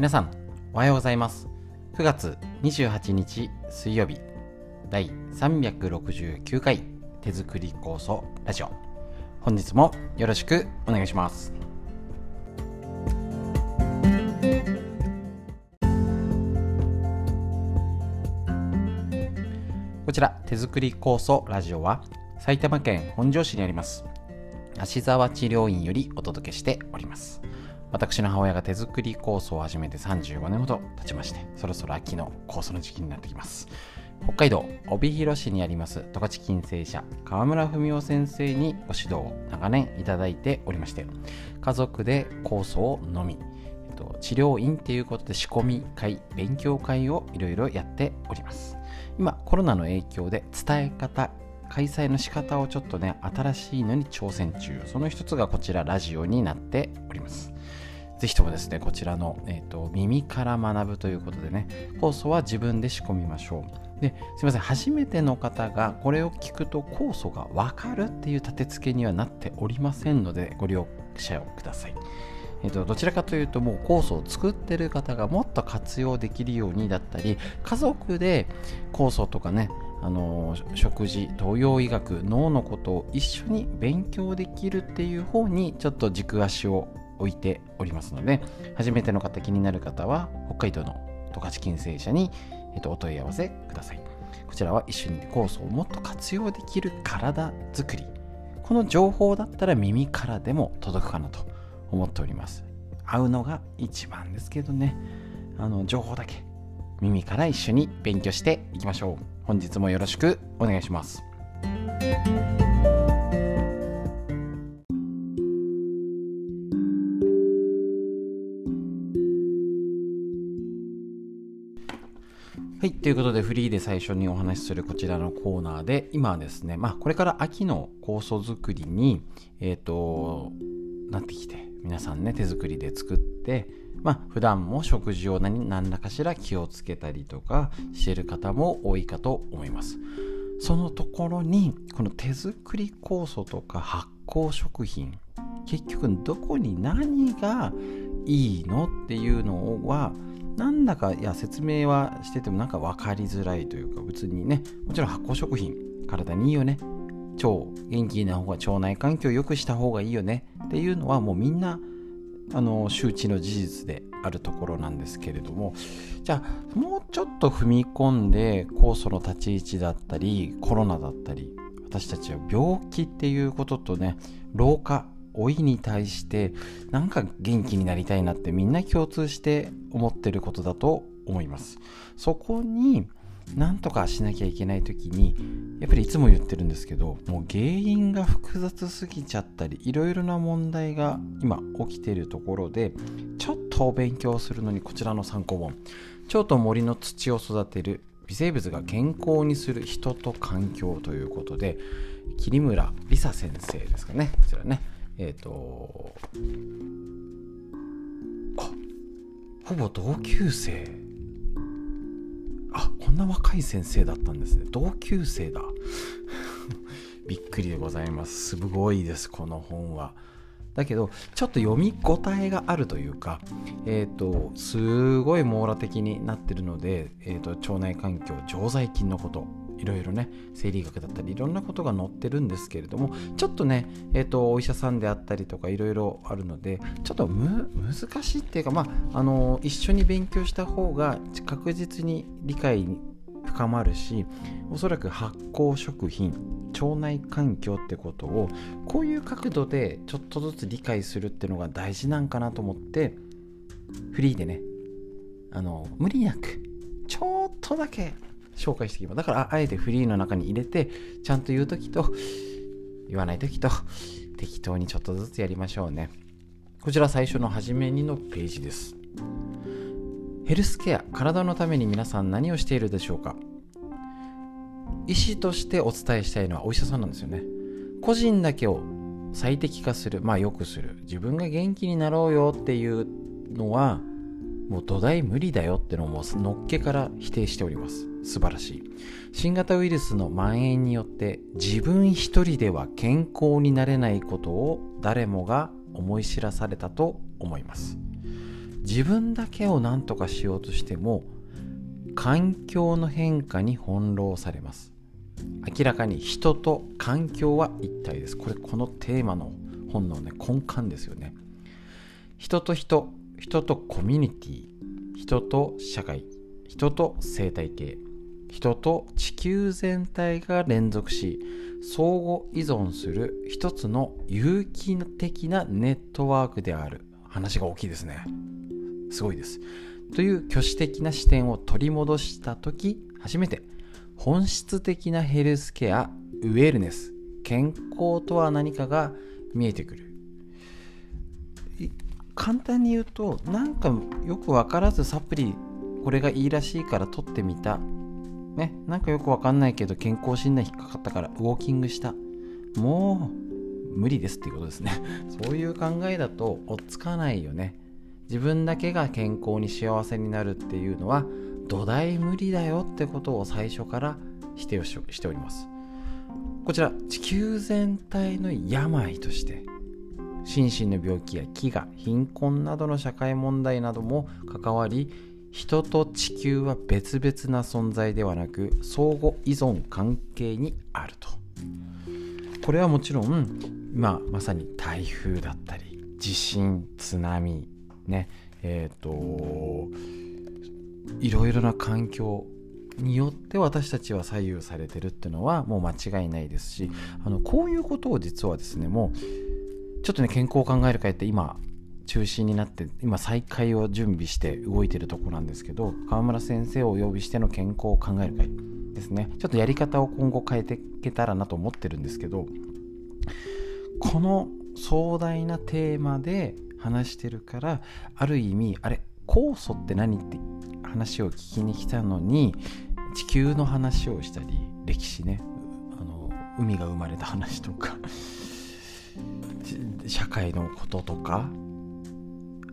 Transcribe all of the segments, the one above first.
皆さん、おはようございます。9月28日水曜日、第369回手作り構想ラジオ。本日もよろしくお願いします。こちら手作り構想ラジオは埼玉県本庄市にあります芦沢治療院よりお届けしております私の母親が手作り酵素を始めて35年ほど経ちましてそろそろ秋の酵素の時期になってきます。北海道帯広市にあります十勝金星社川村文夫先生にご指導を長年いただいておりまして家族で酵素を飲み治療院っていうことで仕込み会勉強会をいろいろやっております。今コロナの影響で伝え方開催の仕方をちょっとね新しいのに挑戦中。その一つがこちらラジオになっております。ぜひともですねこちらの、えーと、耳から学ぶということでね酵素は自分で仕込みましょう。ですいません初めての方がこれを聞くと酵素が分かるっていう立て付けにはなっておりませんのでご了承ください。えっと、どちらかというともう酵素を作ってる方がもっと活用できるようにだったり家族で酵素とかねあの食事東洋医学脳のことを一緒に勉強できるっていう方にちょっと軸足を置いておりますので初めての方気になる方は北海道の十勝金星社に、えっと、お問い合わせください。こちらは一緒に酵素をもっと活用できる体づくり。この情報だったら耳からでも届くかなと思っております。会うのが一番ですけどね。あの情報だけ。耳から一緒に勉強していきましょう。本日もよろしくお願いします。はい。ということで、フリーで最初にお話しするこちらのコーナーで、今はですね、まあ、これから秋の酵素作りに、えっ、ー、と、なってきて、皆さんね、手作りで作って、まあ、普段も食事を何何らかしら気をつけたりとかしてる方も多いかと思います。そのところに、この手作り酵素とか発酵食品、結局どこに何がいいのっていうのは、なんだかいや説明はしててもなんか分かりづらいというか別にねもちろん発酵食品体にいいよね。腸元気な方が腸内環境を良くした方がいいよね。っていうのはもうみんなあの周知の事実であるところなんですけれども。じゃあもうちょっと踏み込んで酵素の立ち位置だったりコロナだったり私たちは病気っていうこととね老化老いに対してなんか元気になりたいなってみんな共通して思ってることだと思います。そこになんとかしなきゃいけない時にやっぱりいつも言ってるんですけどもう原因が複雑すぎちゃったりいろいろな問題が今起きてるところでちょっとお勉強するのにこちらの参考本。腸と森の土を育てる微生物が健康にする人と環境ということで桐村梨沙先生ですかね。こちらね。えっ、ー、とあほぼ同級生。あこんな若い先生だったんですね。同級生だ。びっくりでございます。すごいですこの本は。だけどちょっと読み応えがあるというかえっ、ー、とすごい網羅的になってるので、えーと、腸内環境常在菌のこと。いろいろね生理学だったりいろんなことが載ってるんですけれどもちょっとね、えーと、お医者さんであったりとかいろいろあるのでちょっと難しいっていうかまああの一緒に勉強した方が確実に理解に深まるしおそらく発酵食品腸内環境ってことをこういう角度でちょっとずつ理解するっていうのが大事なんかなと思ってフリーでねあの無理なくちょっとだけ紹介していきますだからあえてフリーの中に入れてちゃんと言う時と言わない時と適当にちょっとずつやりましょうね。こちら最初の初めにのページです。ヘルスケア体のために皆さん何をしているでしょうか？医師としてお伝えしたいのはお医者さんなんですよね。個人だけを最適化するまあ良くする。自分が元気になろうよっていうのはもう土台無理だよってのものっけから否定しております。素晴らしい。新型ウイルスの蔓延によって自分一人では健康になれないことを誰もが思い知らされたと思います。自分だけを何とかしようとしても環境の変化に翻弄されます。明らかに人と環境は一体です。これこのテーマの本のね根幹ですよね。人と人人とコミュニティ人と社会人と生態系人と地球全体が連続し相互依存する一つの有機的なネットワークである。話が大きいですね。すごいです。という挙手的な視点を取り戻した時初めて本質的なヘルスケアウェルネス健康とは何かが見えてくる。簡単に言うとなんかよく分からずサプリこれがいいらしいから取ってみた。ねなんかよく分かんないけど健康診断引っかかったからウォーキングした。もう無理ですっていうことですね。そういう考えだと追っつかないよね。自分だけが健康に幸せになるっていうのは土台無理だよってことを最初から否定をしております。こちら地球全体の病として心身の病気や飢餓貧困などの社会問題なども関わり人と地球は別々な存在ではなく相互依存関係にあると。これはもちろん今まさに台風だったり地震津波ねえっ、ー、といろいろな環境によって私たちは左右されてるっていうのはもう間違いないですしあのこういうことを実はですねもうちょっとね健康を考える会って今中心になって今再開を準備して動いてるとこなんですけど川村先生をお呼びしての健康を考える会ですね。ちょっとやり方を今後変えていけたらなと思ってるんですけどこの壮大なテーマで話してるからある意味あれ酵素って何って話を聞きに来たのに地球の話をしたり歴史ねあの海が生まれた話とか社会のこととか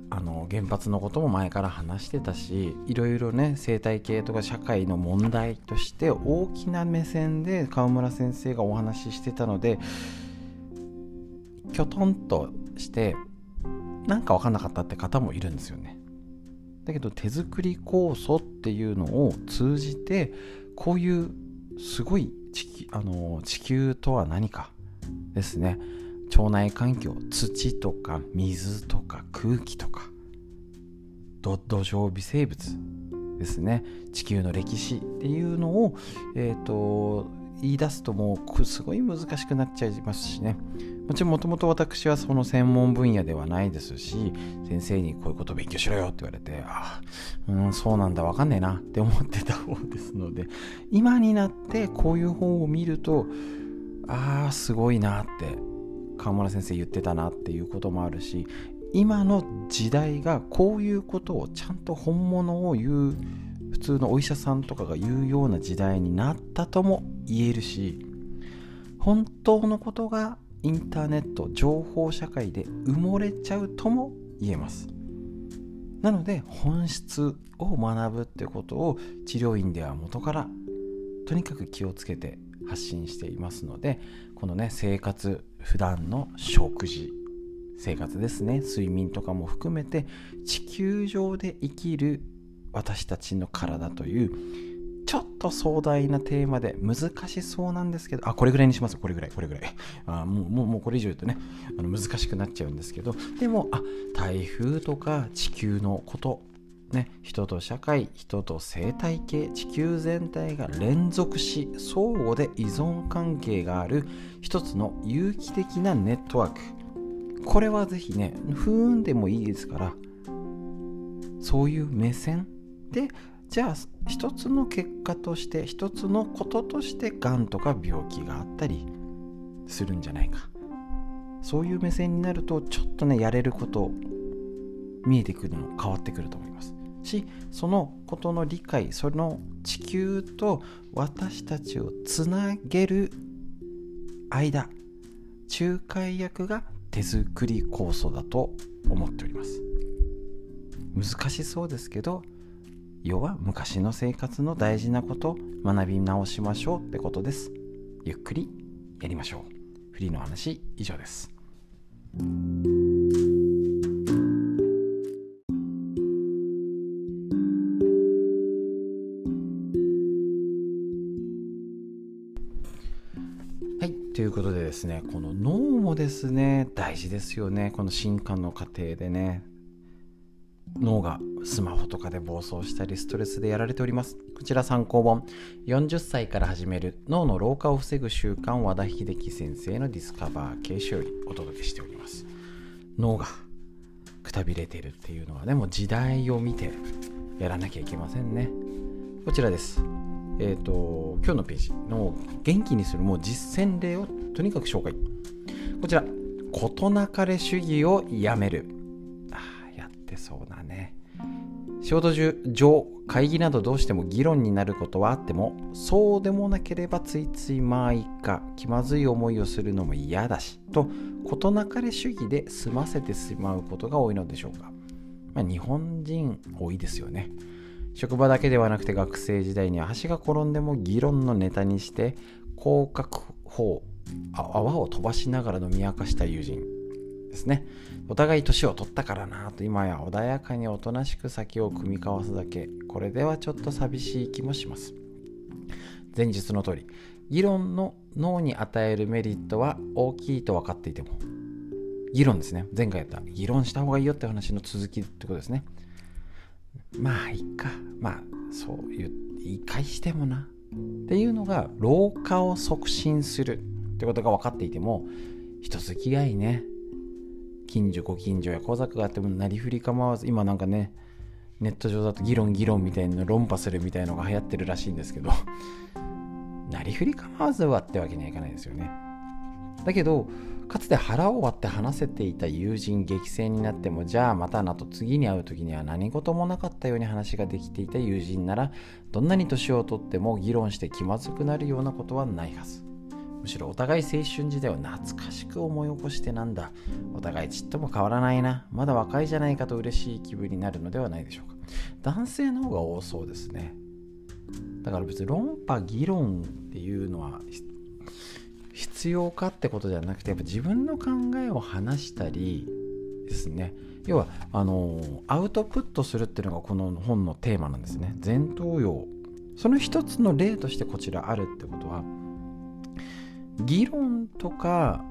あの原発のことも前から話してたしいろいろね生態系とか社会の問題として大きな目線で川村先生がお話ししてたのできょとんとしてなんか分かんなかったって方もいるんですよね。だけど手作り酵素っていうのを通じてこういうすごい地あの地球とは何かですね腸内環境土とか水とか空気とか土壌微生物ですね。地球の歴史っていうのを、えーと、言い出すともうすごい難しくなっちゃいますしね。もちろんもともと私はその専門分野ではないですし先生にこういうこと勉強しろよって言われてああうんそうなんだわかんねえなって思ってた方ですので今になってこういう本を見るとああすごいなって川村先生言ってたなっていうこともあるし今の時代がこういうことをちゃんと本物を言う普通のお医者さんとかが言うような時代になったとも言えるし本当のことがインターネット情報社会で埋もれちゃうとも言えます。なので本質を学ぶってことを治療院では元からとにかく気をつけて発信していますのでこのね生活普段の食事生活ですね睡眠とかも含めて地球上で生きる私たちの体というちょっと壮大なテーマで難しそうなんですけど、あ、これぐらいにします。これぐらい、これぐらい。あもう、もう、もうこれ以上言うとね、あの難しくなっちゃうんですけど、でも、あ、台風とか地球のこと、ね、人と社会、人と生態系、地球全体が連続し、相互で依存関係がある一つの有機的なネットワーク。これはぜひね、不運でもいいですから、そういう目線でじゃあ一つの結果として一つのこととしてがんとか病気があったりするんじゃないかそういう目線になるとちょっとねやれること見えてくるの変わってくると思いますしそのことの理解その地球と私たちをつなげる間仲介役が手作り酵素だと思っております。難しそうですけど要は昔の生活の大事なこと学び直しましょうってことです。ゆっくりやりましょう。フリーの話以上です。ですね。この脳もですね大事ですよね。この進化の過程でね。脳がスマホとかで暴走したりストレスでやられております。こちら参考本。40歳から始める。脳の老化を防ぐ習慣和田秀樹先生のディスカバー形式よりお届けしております。脳がくたびれているっていうのはねも時代を見てやらなきゃいけませんね。こちらです。え、ー、と今日のページの元気にするもう実践例をとにかく紹介。こちら事なかれ主義をやめる。あやってそうだね。仕事中上会議などどうしても議論になることはあってもそうでもなければついついまあいか気まずい思いをするのも嫌だしと事なかれ主義で済ませてしまうことが多いのでしょうか、まあ、日本人多いですよね。職場だけではなくて学生時代には橋が転んでも議論のネタにして広角砲泡を飛ばしながら飲み明かした友人ですね。お互い年を取ったからなと今や穏やかにおとなしく先を組み交わすだけ。これではちょっと寂しい気もします。前述の通り議論の脳に与えるメリットは大きいと分かっていても議論ですね。前回やった議論した方がいいよって話の続きってことですね。まあいいか。まあそういう言い返してもな。っていうのが老化を促進するってことが分かっていても人付き合いね。近所ご近所や小坂があってもなりふり構わず今なんかねネット上だと議論議論みたいな論破するみたいのが流行ってるらしいんですけど なりふり構わずはってわけにはいかないですよね。だけどかつて腹を割って話せていた友人激戦になってもじゃあまたなと次に会う時には何事もなかったように話ができていた友人ならどんなに年をとっても議論して気まずくなるようなことはないはず。むしろお互い青春時代を懐かしく思い起こしてなんだ。お互いちっとも変わらないな。まだ若いじゃないかと嬉しい気分になるのではないでしょうか。男性の方が多そうですね。だから別に論破議論っていうのは必要かってことじゃなくてやっぱ自分の考えを話したりですね。要はあのアウトプットするっていうのがこの本のテーマなんですね。前頭葉。その一つの例としてこちらあるってことは議論とか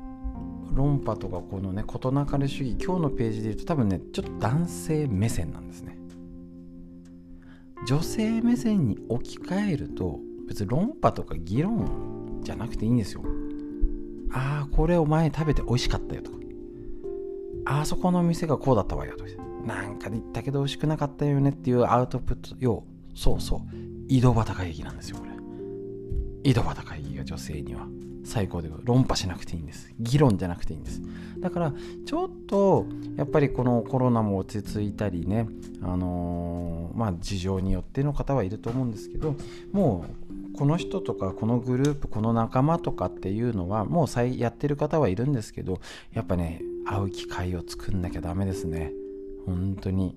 論破とかこのね事なかれ主義今日のページで言うと多分ねちょっと男性目線なんですね。女性目線に置き換えると別に論破とか議論じゃなくていいんですよ。ああこれを前に食べて美味しかったよとか。あそこの店がこうだったわよとかなんかで言ったけど美味しくなかったよねっていうアウトプット。要そうそう。井戸端会議なんですよこれ。井戸端会議が女性には。最高で論破しなくていいんです。議論じゃなくていいんです。だからちょっとやっぱりこのコロナも落ち着いたりねあのー、まあ事情によっての方はいると思うんですけどもうこの人とかこのグループこの仲間とかっていうのはもうやってる方はいるんですけどやっぱね会う機会を作んなきゃダメですね。本当に。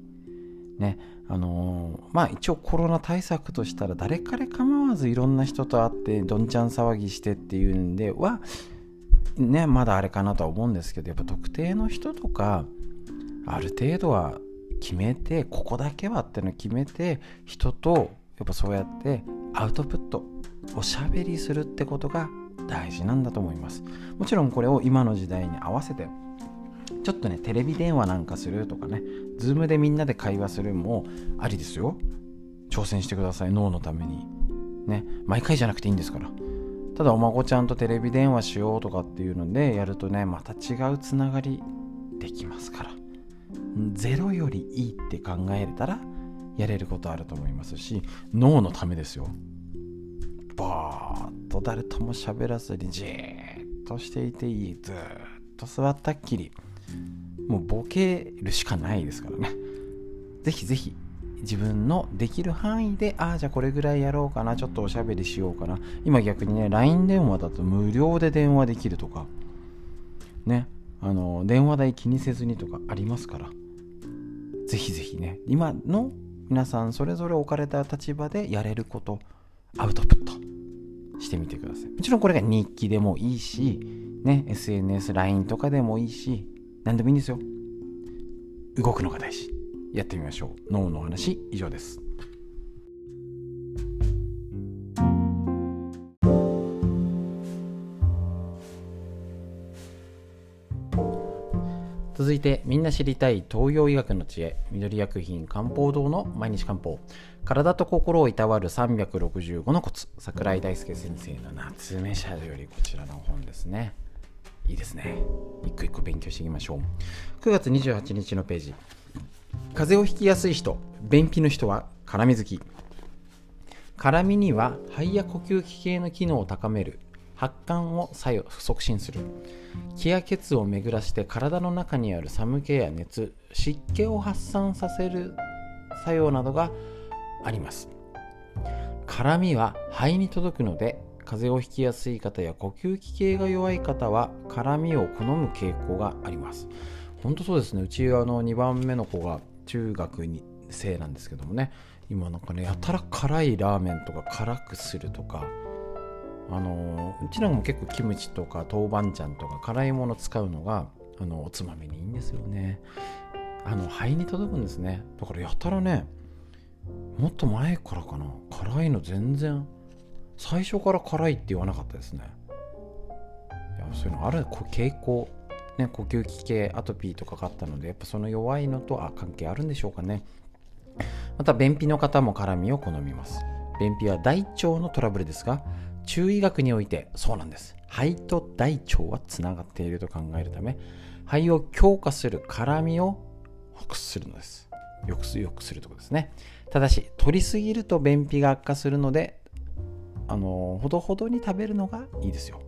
ね。あのー、まあ一応コロナ対策としたら誰彼構わずいろんな人と会ってどんちゃん騒ぎしてっていうんではねまだあれかなとは思うんですけどやっぱ特定の人とかある程度は決めてここだけはっての決めて人とやっぱそうやってアウトプットおしゃべりするってことが大事なんだと思いますもちろんこれを今の時代に合わせてちょっとね、テレビ電話なんかするとかね、ズームでみんなで会話するもありですよ。挑戦してください、脳のために。ね、毎回じゃなくていいんですから。ただ、お孫ちゃんとテレビ電話しようとかっていうのでやるとね、また違うつながりできますから。ゼロよりいいって考えれたら、やれることあると思いますし、脳のためですよ。バーッと誰とも喋らずにじーっとしていていい。ずっと座ったっきり。もうボケるしかないですからね。ぜひぜひ自分のできる範囲で、ああ、じゃあこれぐらいやろうかな、ちょっとおしゃべりしようかな。今逆にね、LINE 電話だと無料で電話できるとか、ね、あの、電話代気にせずにとかありますから、ぜひぜひね、今の皆さんそれぞれ置かれた立場でやれること、アウトプットしてみてください。もちろんこれが日記でもいいし、ね、SNS、LINE とかでもいいし、何でもいいんですよ。動くのが大事。やってみましょう。脳の話以上です。続いてみんな知りたい東洋医学の知恵。緑薬品漢方堂の毎日漢方。体と心をいたわる365のコツ。桜井大輔先生の夏目社よりこちらの本ですね。いいですね。一個一個勉強していきましょう。9月28日のページ。風邪をひきやすい人便秘の人は辛み好き辛みには肺や呼吸器系の機能を高める発汗を作用促進する。気や血を巡らして体の中にある寒気や熱湿気を発散させる作用などがあります。辛みは肺に届くので風邪をひきやすい方や呼吸器系が弱い方は辛みを好む傾向があります。本当そうですね。うちあの2番目の子が中学に生なんですけどもね。今なんかねやたら辛いラーメンとか辛くするとか。あのうちなんかも結構キムチとか豆板醤とか辛いもの使うのがあのおつまみにいいんですよね。あの肺に届くんですね。だからやたらねもっと前からかな。辛いの全然最初から辛いって言わなかったですね。いやそういうのある傾向。ね呼吸器系アトピーとかがあったのでやっぱその弱いのとあ関係あるんでしょうかね。また便秘の方も辛みを好みます。便秘は大腸のトラブルですが中医学においてそうなんです。肺と大腸はつながっていると考えるため肺を強化する辛みをほくするのです。よくすよくするとこですね。ただし取りすぎると便秘が悪化するのであのほどほどに食べるのがいいですよ。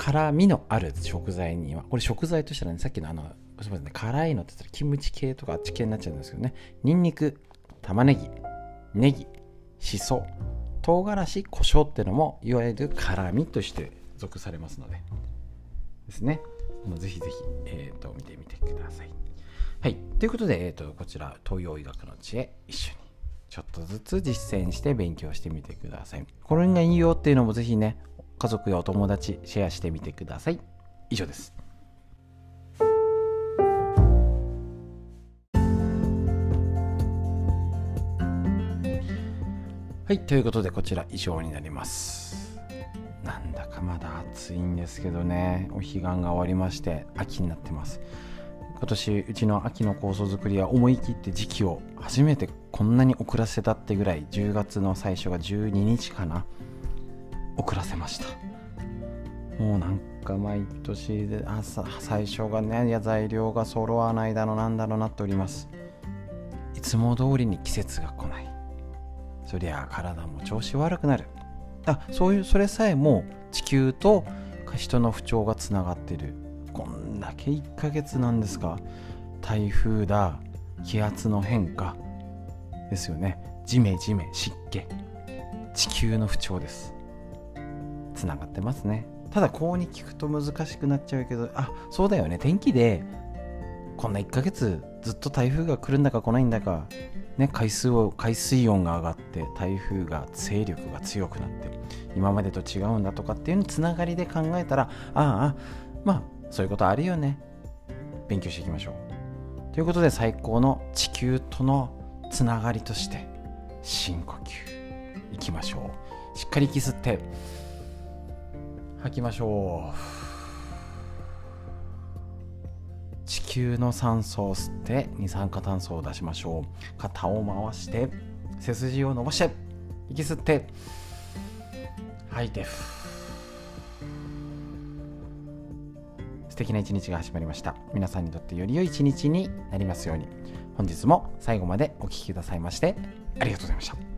辛みのある食材にはこれ食材としたらねさっきのあのすみませんね辛いのって言ったらキムチ系とかあっち系になっちゃうんですけどね。ニンニク玉ねぎネギしそ唐辛子胡椒ってのもいわゆる辛みとして属されますので。ですね。ぜひぜひ、えーと、見てみてください。はい。ということで、えーと、こちら東洋医学の知恵一緒にちょっとずつ実践して勉強してみてください。これがいいよっていうのもぜひね家族やお友達シェアしてみてください以上ですはい、ということでこちら以上になります。なんだかまだ暑いんですけどね、お彼岸が終わりまして秋になってます。今年うちの秋の構想作りは思い切って時期を初めてこんなに遅らせたってぐらい10月の最初が12日かな遅らせました。もうなんか毎年で朝最初がねや材料が揃わないだのなんだろうなっております。いつも通りに季節が来ない。そりゃ体も調子悪くなる。あそういうそれさえも地球と人の不調がつながってる。こんだけ1ヶ月なんですか。台風だ。気圧の変化。ですよね。ジメジメ湿気。地球の不調です。つながってますね。ただこうに聞くと難しくなっちゃうけどあそうだよね。天気でこんな1ヶ月ずっと台風が来るんだか来ないんだかね、海水を海水温が上がって台風が勢力が強くなって今までと違うんだとかっていうのつながりで考えたらああまあそういうことあるよね。勉強していきましょう。ということで最高の地球とのつながりとして深呼吸。いきましょう。しっかり息吸って。吐きましょう。地球の酸素を吸って二酸化炭素を出しましょう。肩を回して背筋を伸ばして息吸って吐いて。素敵な一日が始まりました。皆さんにとってより良い一日になりますように。本日も最後までお聴きくださいましてありがとうございました。